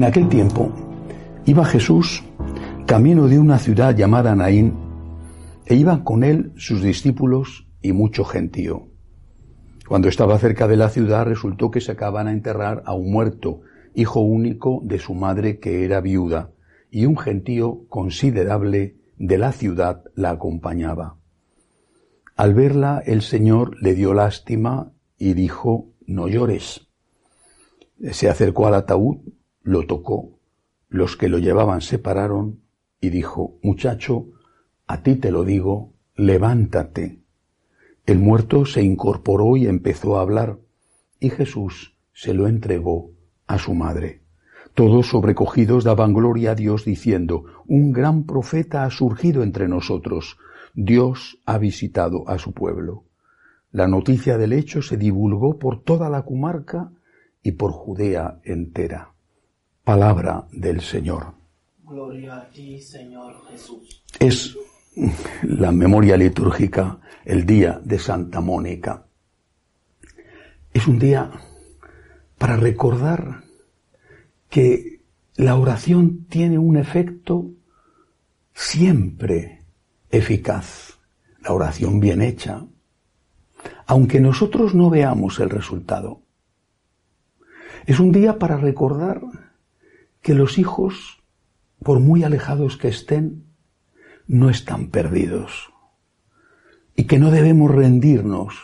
En aquel tiempo iba Jesús camino de una ciudad llamada Naín, e iban con él sus discípulos y mucho gentío. Cuando estaba cerca de la ciudad resultó que se acaban a enterrar a un muerto, hijo único de su madre que era viuda, y un gentío considerable de la ciudad la acompañaba. Al verla el Señor le dio lástima y dijo, no llores. Se acercó al ataúd, lo tocó, los que lo llevaban se pararon y dijo, muchacho, a ti te lo digo, levántate. El muerto se incorporó y empezó a hablar, y Jesús se lo entregó a su madre. Todos sobrecogidos daban gloria a Dios diciendo, un gran profeta ha surgido entre nosotros, Dios ha visitado a su pueblo. La noticia del hecho se divulgó por toda la comarca y por Judea entera. Palabra del Señor. Gloria a ti, Señor Jesús. Es la memoria litúrgica, el día de Santa Mónica. Es un día para recordar que la oración tiene un efecto siempre eficaz. La oración bien hecha, aunque nosotros no veamos el resultado. Es un día para recordar que los hijos por muy alejados que estén, no están perdidos. Y que no debemos rendirnos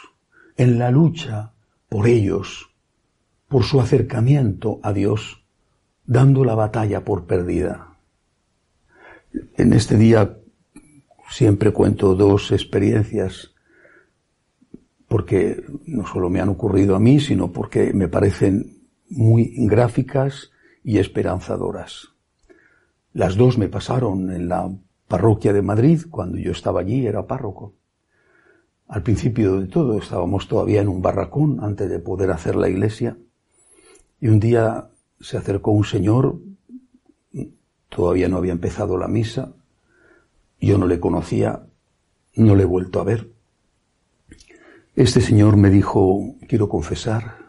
en la lucha por ellos, por su acercamiento a Dios, dando la batalla por perdida. En este día siempre cuento dos experiencias porque no solo me han ocurrido a mí, sino porque me parecen muy gráficas y esperanzadoras. Las dos me pasaron en la parroquia de Madrid, cuando yo estaba allí, era párroco. Al principio de todo estábamos todavía en un barracón antes de poder hacer la iglesia. Y un día se acercó un señor, todavía no había empezado la misa, yo no le conocía, no le he vuelto a ver. Este señor me dijo, quiero confesar,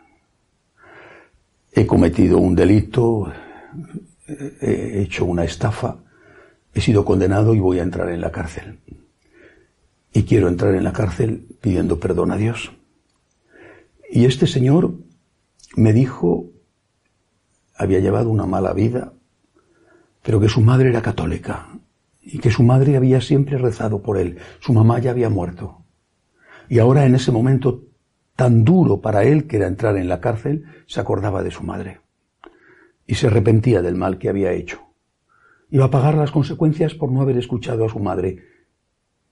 he cometido un delito, he hecho una estafa, he sido condenado y voy a entrar en la cárcel. Y quiero entrar en la cárcel pidiendo perdón a Dios. Y este señor me dijo, había llevado una mala vida, pero que su madre era católica y que su madre había siempre rezado por él. Su mamá ya había muerto. Y ahora en ese momento tan duro para él que era entrar en la cárcel, se acordaba de su madre y se arrepentía del mal que había hecho. Iba a pagar las consecuencias por no haber escuchado a su madre,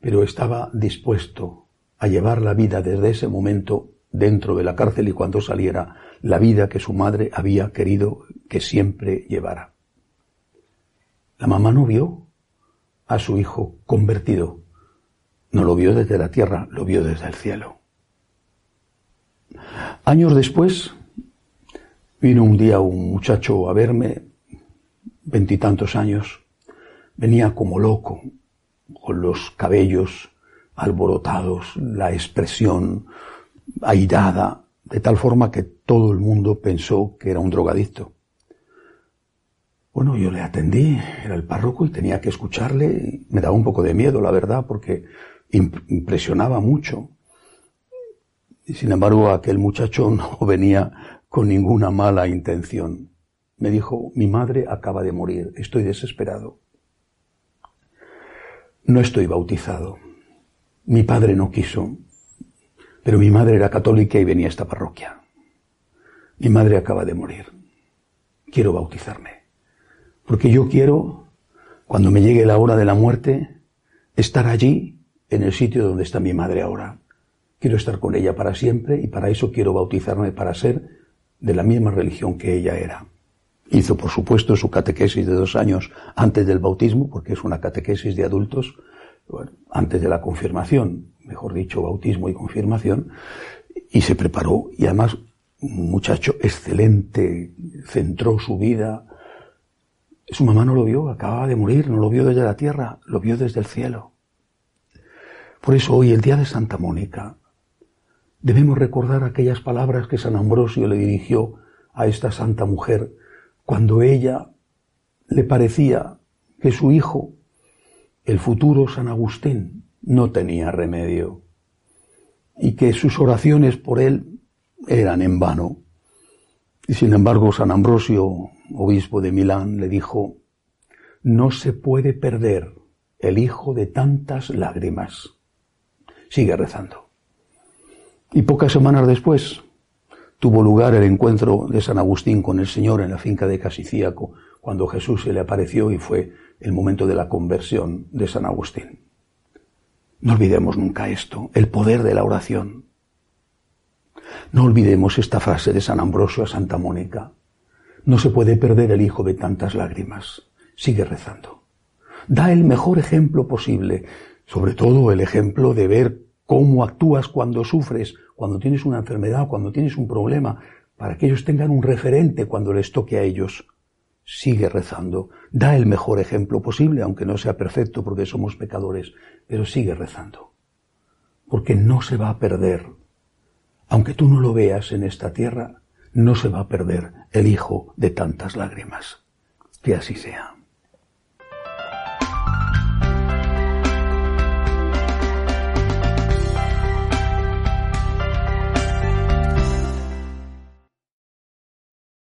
pero estaba dispuesto a llevar la vida desde ese momento dentro de la cárcel y cuando saliera la vida que su madre había querido que siempre llevara. La mamá no vio a su hijo convertido, no lo vio desde la tierra, lo vio desde el cielo. Años después, Vino un día un muchacho a verme, veintitantos años, venía como loco, con los cabellos alborotados, la expresión airada, de tal forma que todo el mundo pensó que era un drogadicto. Bueno, yo le atendí, era el párroco y tenía que escucharle. Me daba un poco de miedo, la verdad, porque impresionaba mucho. Y sin embargo, aquel muchacho no venía con ninguna mala intención. Me dijo, mi madre acaba de morir, estoy desesperado. No estoy bautizado. Mi padre no quiso, pero mi madre era católica y venía a esta parroquia. Mi madre acaba de morir. Quiero bautizarme. Porque yo quiero, cuando me llegue la hora de la muerte, estar allí, en el sitio donde está mi madre ahora. Quiero estar con ella para siempre y para eso quiero bautizarme para ser de la misma religión que ella era. Hizo, por supuesto, su catequesis de dos años antes del bautismo, porque es una catequesis de adultos, antes de la confirmación, mejor dicho, bautismo y confirmación, y se preparó, y además, un muchacho excelente, centró su vida. Su mamá no lo vio, acababa de morir, no lo vio desde la tierra, lo vio desde el cielo. Por eso hoy, el día de Santa Mónica, Debemos recordar aquellas palabras que San Ambrosio le dirigió a esta santa mujer cuando ella le parecía que su hijo, el futuro San Agustín, no tenía remedio y que sus oraciones por él eran en vano. Y sin embargo, San Ambrosio, obispo de Milán, le dijo, no se puede perder el hijo de tantas lágrimas. Sigue rezando. Y pocas semanas después tuvo lugar el encuentro de San Agustín con el Señor en la finca de Casicíaco, cuando Jesús se le apareció y fue el momento de la conversión de San Agustín. No olvidemos nunca esto, el poder de la oración. No olvidemos esta frase de San Ambrosio a Santa Mónica. No se puede perder el hijo de tantas lágrimas. Sigue rezando. Da el mejor ejemplo posible, sobre todo el ejemplo de ver cómo actúas cuando sufres, cuando tienes una enfermedad, cuando tienes un problema, para que ellos tengan un referente cuando les toque a ellos. Sigue rezando. Da el mejor ejemplo posible, aunque no sea perfecto porque somos pecadores, pero sigue rezando. Porque no se va a perder aunque tú no lo veas en esta tierra, no se va a perder el hijo de tantas lágrimas. Que así sea.